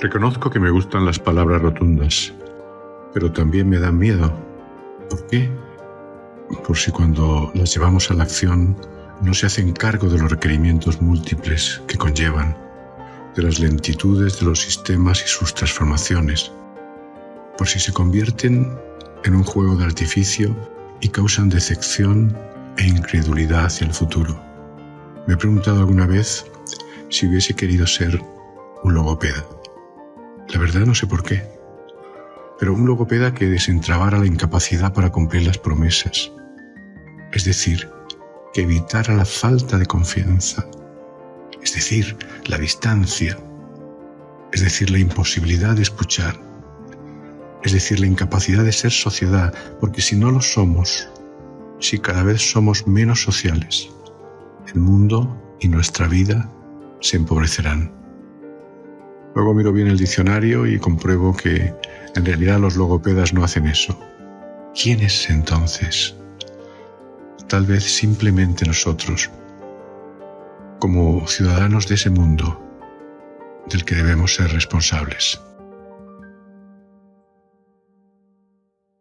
Reconozco que me gustan las palabras rotundas, pero también me dan miedo. ¿Por qué? Por si cuando las llevamos a la acción no se hacen cargo de los requerimientos múltiples que conllevan, de las lentitudes de los sistemas y sus transformaciones, por si se convierten en un juego de artificio y causan decepción e incredulidad hacia el futuro. Me he preguntado alguna vez si hubiese querido ser un logopeda. La verdad no sé por qué, pero un logopeda que desentrabara la incapacidad para cumplir las promesas, es decir, que evitara la falta de confianza, es decir, la distancia, es decir, la imposibilidad de escuchar, es decir, la incapacidad de ser sociedad, porque si no lo somos, si cada vez somos menos sociales, el mundo y nuestra vida se empobrecerán. Luego miro bien el diccionario y compruebo que en realidad los logopedas no hacen eso. ¿Quiénes entonces? Tal vez simplemente nosotros, como ciudadanos de ese mundo del que debemos ser responsables.